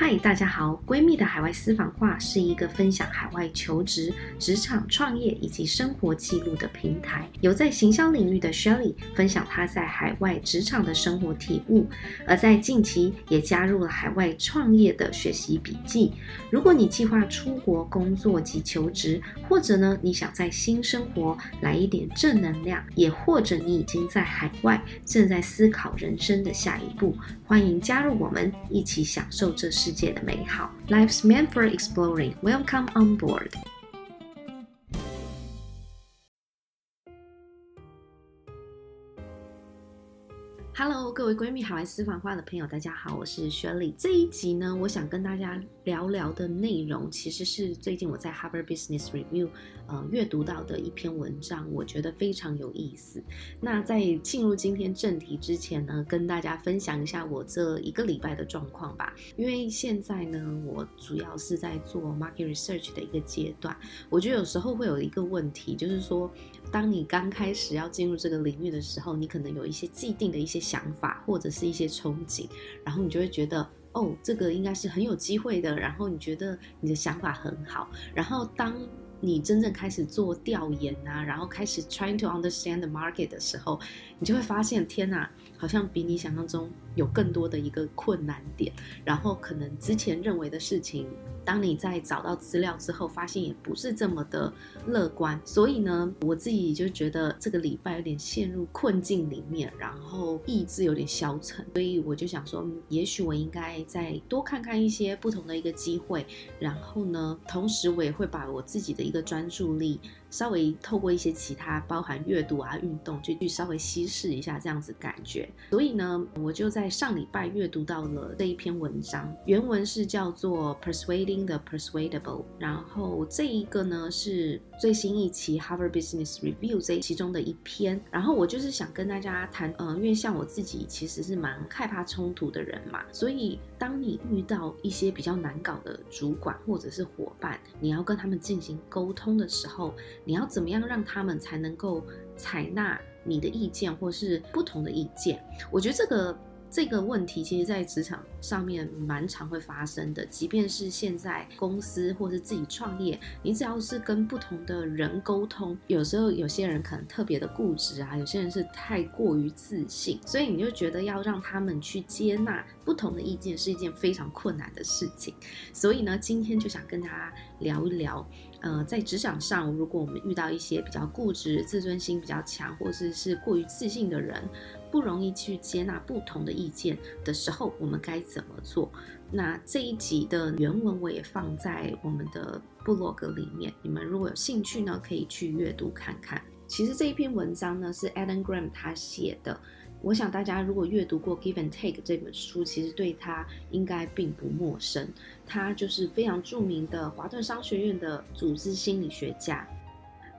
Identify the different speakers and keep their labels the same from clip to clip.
Speaker 1: 嗨，大家好！闺蜜的海外私房话是一个分享海外求职、职场创业以及生活记录的平台。由在行销领域的 Shelly 分享她在海外职场的生活体悟，而在近期也加入了海外创业的学习笔记。如果你计划出国工作及求职，或者呢你想在新生活来一点正能量，也或者你已经在海外正在思考人生的下一步，欢迎加入我们，一起享受这世界的美好。Life's meant for exploring. Welcome on board. 各位闺蜜海外私房话的朋友，大家好，我是雪莉。这一集呢，我想跟大家聊聊的内容，其实是最近我在 Harvard Business Review 呃阅读到的一篇文章，我觉得非常有意思。那在进入今天正题之前呢，跟大家分享一下我这一个礼拜的状况吧。因为现在呢，我主要是在做 market research 的一个阶段，我觉得有时候会有一个问题，就是说，当你刚开始要进入这个领域的时候，你可能有一些既定的一些想法或者是一些憧憬，然后你就会觉得，哦，这个应该是很有机会的，然后你觉得你的想法很好，然后当你真正开始做调研啊，然后开始 trying to understand the market 的时候，你就会发现，天哪，好像比你想象中有更多的一个困难点，然后可能之前认为的事情。当你在找到资料之后，发现也不是这么的乐观，所以呢，我自己就觉得这个礼拜有点陷入困境里面，然后意志有点消沉，所以我就想说，也许我应该再多看看一些不同的一个机会，然后呢，同时我也会把我自己的一个专注力。稍微透过一些其他包含阅读啊、运动，就去稍微稀释一下这样子感觉。所以呢，我就在上礼拜阅读到了这一篇文章，原文是叫做 Persuading the Persuadable，然后这一个呢是最新一期 Harvard Business Review 这其中的一篇。然后我就是想跟大家谈，嗯、呃，因为像我自己其实是蛮害怕冲突的人嘛，所以当你遇到一些比较难搞的主管或者是伙伴，你要跟他们进行沟通的时候。你要怎么样让他们才能够采纳你的意见，或是不同的意见？我觉得这个。这个问题其实，在职场上面蛮常会发生的。即便是现在公司或是自己创业，你只要是跟不同的人沟通，有时候有些人可能特别的固执啊，有些人是太过于自信，所以你就觉得要让他们去接纳不同的意见是一件非常困难的事情。所以呢，今天就想跟大家聊一聊，呃，在职场上，如果我们遇到一些比较固执、自尊心比较强，或是是过于自信的人，不容易去接纳不同的意见的时候，我们该怎么做？那这一集的原文我也放在我们的部落格里面，你们如果有兴趣呢，可以去阅读看看。其实这一篇文章呢是 Adam Grant 他写的，我想大家如果阅读过《Give and Take》这本书，其实对他应该并不陌生。他就是非常著名的华顿商学院的组织心理学家。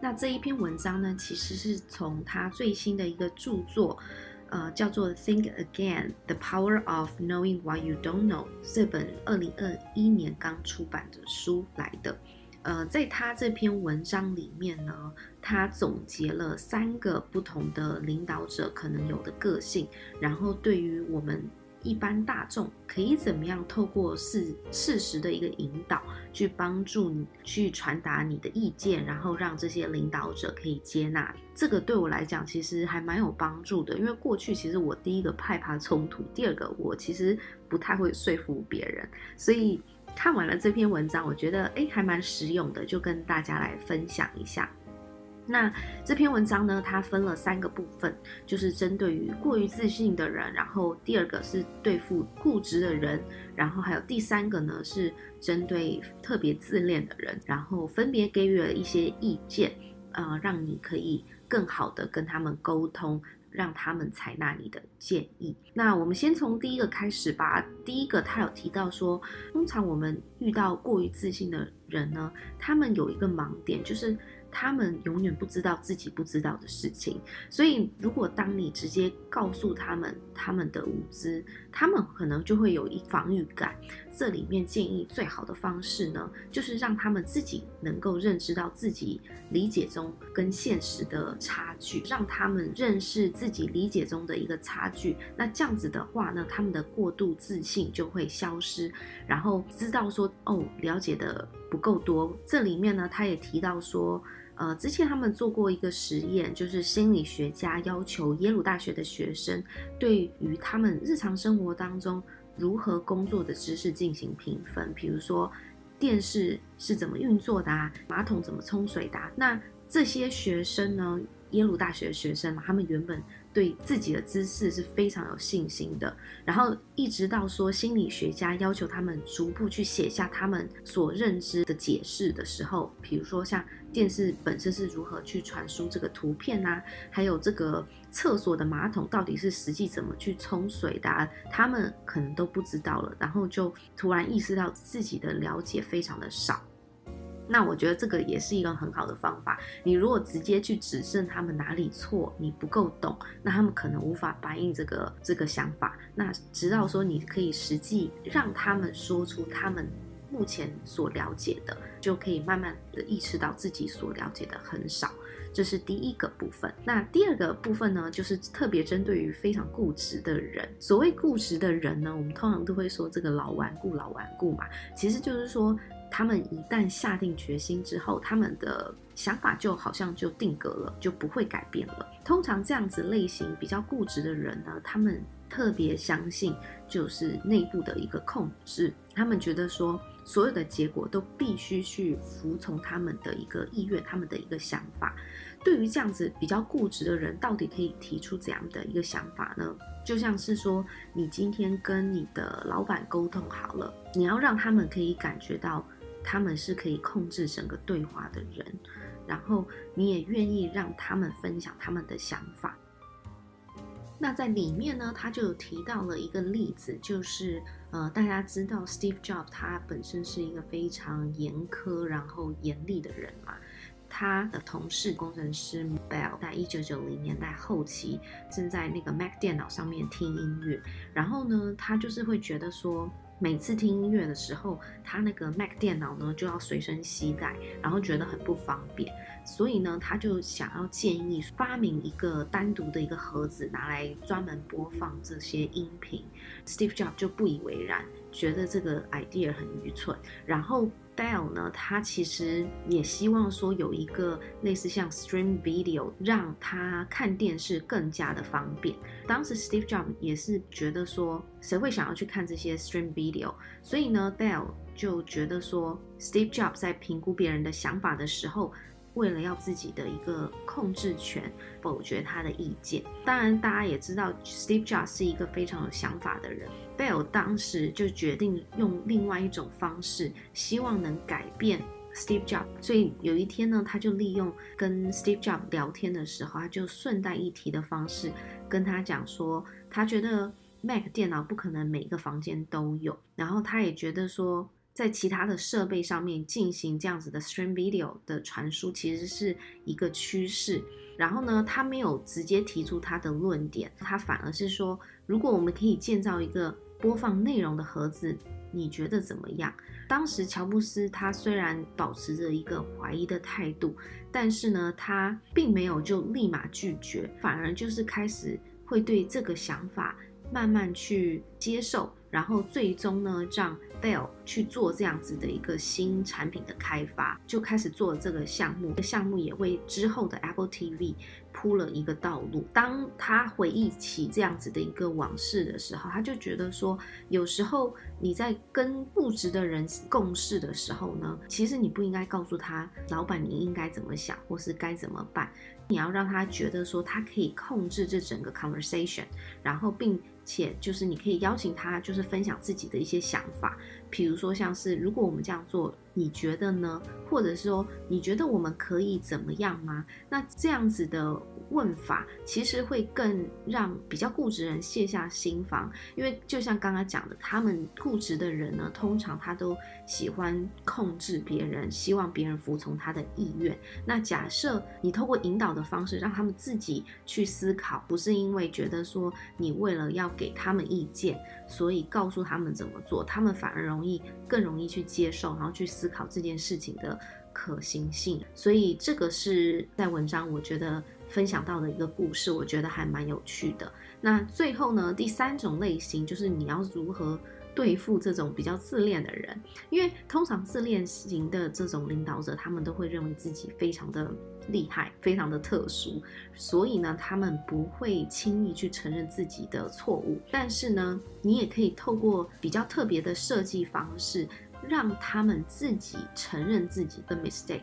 Speaker 1: 那这一篇文章呢，其实是从他最新的一个著作。呃，叫做《Think Again: The Power of Knowing What You Don't Know》这本二零二一年刚出版的书来的。呃，在他这篇文章里面呢，他总结了三个不同的领导者可能有的个性，然后对于我们。一般大众可以怎么样透过事事实的一个引导，去帮助你去传达你的意见，然后让这些领导者可以接纳。这个对我来讲其实还蛮有帮助的，因为过去其实我第一个害怕冲突，第二个我其实不太会说服别人，所以看完了这篇文章，我觉得诶还蛮实用的，就跟大家来分享一下。那这篇文章呢，它分了三个部分，就是针对于过于自信的人，然后第二个是对付固执的人，然后还有第三个呢是针对特别自恋的人，然后分别给予了一些意见，呃，让你可以更好的跟他们沟通，让他们采纳你的建议。那我们先从第一个开始吧。第一个，他有提到说，通常我们遇到过于自信的人呢，他们有一个盲点，就是。他们永远不知道自己不知道的事情，所以如果当你直接告诉他们他们的无知，他们可能就会有一防御感，这里面建议最好的方式呢，就是让他们自己能够认知到自己理解中跟现实的差距，让他们认识自己理解中的一个差距。那这样子的话呢，他们的过度自信就会消失，然后知道说哦，了解的不够多。这里面呢，他也提到说。呃，之前他们做过一个实验，就是心理学家要求耶鲁大学的学生对于他们日常生活当中如何工作的知识进行评分，比如说电视是怎么运作的啊，马桶怎么冲水的啊。那这些学生呢，耶鲁大学的学生嘛，他们原本。对自己的知识是非常有信心的，然后一直到说心理学家要求他们逐步去写下他们所认知的解释的时候，比如说像电视本身是如何去传输这个图片啊，还有这个厕所的马桶到底是实际怎么去冲水的啊，他们可能都不知道了，然后就突然意识到自己的了解非常的少。那我觉得这个也是一个很好的方法。你如果直接去指正他们哪里错，你不够懂，那他们可能无法反映这个这个想法。那直到说你可以实际让他们说出他们目前所了解的，就可以慢慢的意识到自己所了解的很少。这是第一个部分。那第二个部分呢，就是特别针对于非常固执的人。所谓固执的人呢，我们通常都会说这个老顽固、老顽固嘛，其实就是说。他们一旦下定决心之后，他们的想法就好像就定格了，就不会改变了。通常这样子类型比较固执的人呢，他们特别相信就是内部的一个控制，他们觉得说所有的结果都必须去服从他们的一个意愿，他们的一个想法。对于这样子比较固执的人，到底可以提出怎样的一个想法呢？就像是说，你今天跟你的老板沟通好了，你要让他们可以感觉到。他们是可以控制整个对话的人，然后你也愿意让他们分享他们的想法。那在里面呢，他就提到了一个例子，就是呃，大家知道 Steve Jobs 他本身是一个非常严苛然后严厉的人嘛。他的同事工程师 Bell 在一九九零年代后期正在那个 Mac 电脑上面听音乐，然后呢，他就是会觉得说。每次听音乐的时候，他那个 Mac 电脑呢就要随身携带，然后觉得很不方便，所以呢，他就想要建议发明一个单独的一个盒子，拿来专门播放这些音频。Steve Jobs 就不以为然，觉得这个 idea 很愚蠢，然后。Dell 呢，他其实也希望说有一个类似像 Stream Video，让他看电视更加的方便。当时 Steve Jobs 也是觉得说，谁会想要去看这些 Stream Video？所以呢，Dell 就觉得说，Steve Jobs 在评估别人的想法的时候。为了要自己的一个控制权，否决他的意见。当然，大家也知道，Steve Jobs 是一个非常有想法的人。Bell 当时就决定用另外一种方式，希望能改变 Steve Jobs。所以有一天呢，他就利用跟 Steve Jobs 聊天的时候，他就顺带一提的方式跟他讲说，他觉得 Mac 电脑不可能每个房间都有，然后他也觉得说。在其他的设备上面进行这样子的 stream video 的传输，其实是一个趋势。然后呢，他没有直接提出他的论点，他反而是说，如果我们可以建造一个播放内容的盒子，你觉得怎么样？当时乔布斯他虽然保持着一个怀疑的态度，但是呢，他并没有就立马拒绝，反而就是开始会对这个想法慢慢去接受。然后最终呢，让 Bell 去做这样子的一个新产品的开发，就开始做了这个项目。这个项目也为之后的 Apple TV 铺了一个道路。当他回忆起这样子的一个往事的时候，他就觉得说，有时候你在跟固执的人共事的时候呢，其实你不应该告诉他，老板你应该怎么想，或是该怎么办。你要让他觉得说，他可以控制这整个 conversation，然后并且就是你可以邀请他，就是分享自己的一些想法，比如说像是如果我们这样做，你觉得呢？或者是说你觉得我们可以怎么样吗？那这样子的问法，其实会更让比较固执人卸下心防。因为就像刚刚讲的，他们固执的人呢，通常他都喜欢控制别人，希望别人服从他的意愿。那假设你透过引导的方式，让他们自己去思考，不是因为觉得说你为了要给他们意见，所以告诉他们怎么做，他们反而容易更容易去接受，然后去思考这件事情的。可行性，所以这个是在文章我觉得分享到的一个故事，我觉得还蛮有趣的。那最后呢，第三种类型就是你要如何对付这种比较自恋的人，因为通常自恋型的这种领导者，他们都会认为自己非常的厉害，非常的特殊，所以呢，他们不会轻易去承认自己的错误。但是呢，你也可以透过比较特别的设计方式。让他们自己承认自己的 mistake。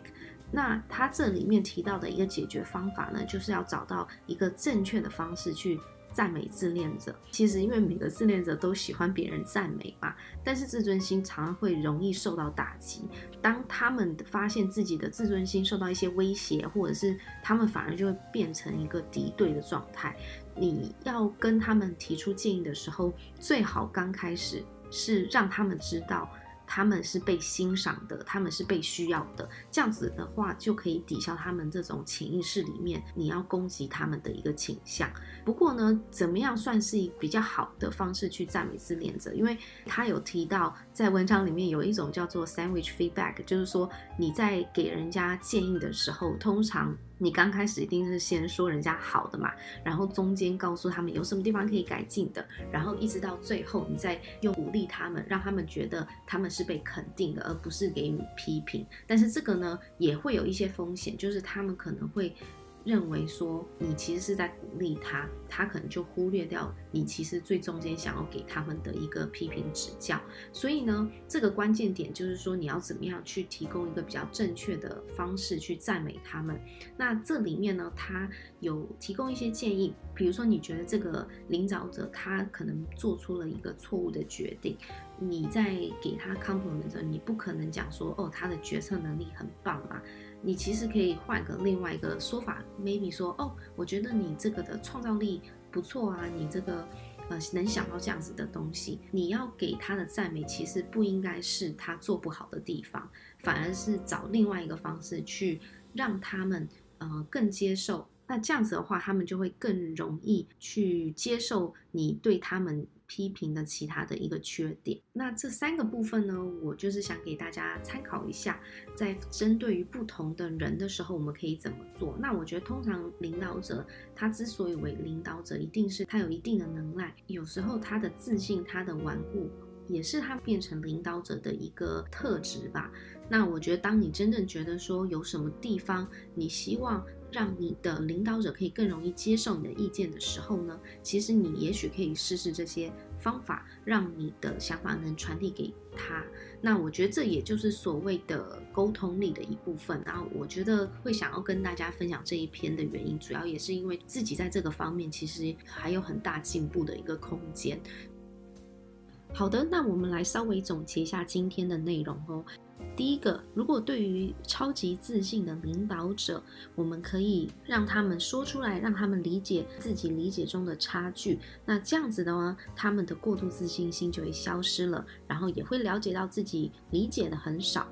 Speaker 1: 那他这里面提到的一个解决方法呢，就是要找到一个正确的方式去赞美自恋者。其实，因为每个自恋者都喜欢别人赞美嘛，但是自尊心常常会容易受到打击。当他们发现自己的自尊心受到一些威胁，或者是他们反而就会变成一个敌对的状态。你要跟他们提出建议的时候，最好刚开始是让他们知道。他们是被欣赏的，他们是被需要的，这样子的话就可以抵消他们这种潜意识里面你要攻击他们的一个倾向。不过呢，怎么样算是比较好的方式去赞美自恋者？因为他有提到在文章里面有一种叫做 sandwich feedback，就是说你在给人家建议的时候，通常。你刚开始一定是先说人家好的嘛，然后中间告诉他们有什么地方可以改进的，然后一直到最后，你再用鼓励他们，让他们觉得他们是被肯定的，而不是给你批评。但是这个呢，也会有一些风险，就是他们可能会。认为说你其实是在鼓励他，他可能就忽略掉你其实最中间想要给他们的一个批评指教。所以呢，这个关键点就是说你要怎么样去提供一个比较正确的方式去赞美他们。那这里面呢，他有提供一些建议，比如说你觉得这个领导者他可能做出了一个错误的决定，你在给他 compliment 时，你不可能讲说哦，他的决策能力很棒嘛。你其实可以换个另外一个说法，maybe 说哦，我觉得你这个的创造力不错啊，你这个呃能想到这样子的东西，你要给他的赞美其实不应该是他做不好的地方，反而是找另外一个方式去让他们呃更接受。那这样子的话，他们就会更容易去接受你对他们。批评的其他的一个缺点，那这三个部分呢，我就是想给大家参考一下，在针对于不同的人的时候，我们可以怎么做？那我觉得，通常领导者他之所以为领导者，一定是他有一定的能耐，有时候他的自信、他的顽固，也是他变成领导者的一个特质吧。那我觉得，当你真正觉得说有什么地方，你希望。让你的领导者可以更容易接受你的意见的时候呢，其实你也许可以试试这些方法，让你的想法能传递给他。那我觉得这也就是所谓的沟通力的一部分。然后我觉得会想要跟大家分享这一篇的原因，主要也是因为自己在这个方面其实还有很大进步的一个空间。好的，那我们来稍微总结一下今天的内容哦。第一个，如果对于超级自信的领导者，我们可以让他们说出来，让他们理解自己理解中的差距。那这样子的话，他们的过度自信心就会消失了，然后也会了解到自己理解的很少。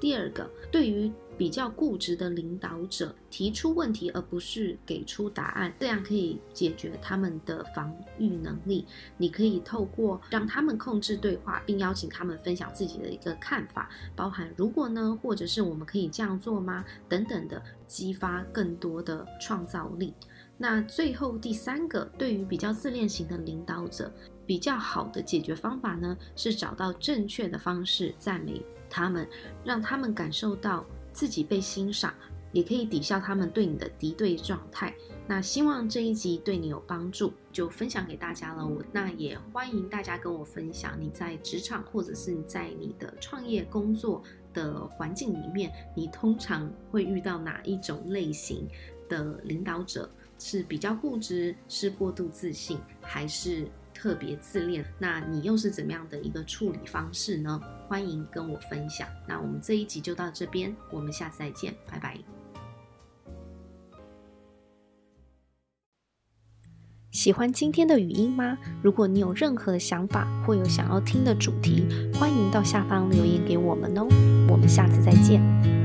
Speaker 1: 第二个，对于比较固执的领导者提出问题，而不是给出答案，这样可以解决他们的防御能力。你可以透过让他们控制对话，并邀请他们分享自己的一个看法，包含如果呢，或者是我们可以这样做吗？等等的，激发更多的创造力。那最后第三个，对于比较自恋型的领导者，比较好的解决方法呢，是找到正确的方式赞美他们，让他们感受到自己被欣赏，也可以抵消他们对你的敌对状态。那希望这一集对你有帮助，就分享给大家了。我那也欢迎大家跟我分享你在职场或者是你在你的创业工作的环境里面，你通常会遇到哪一种类型的领导者？是比较固执，是过度自信，还是？特别自恋，那你又是怎么样的一个处理方式呢？欢迎跟我分享。那我们这一集就到这边，我们下次再见，拜拜。喜欢今天的语音吗？如果你有任何想法或有想要听的主题，欢迎到下方留言给我们哦。我们下次再见。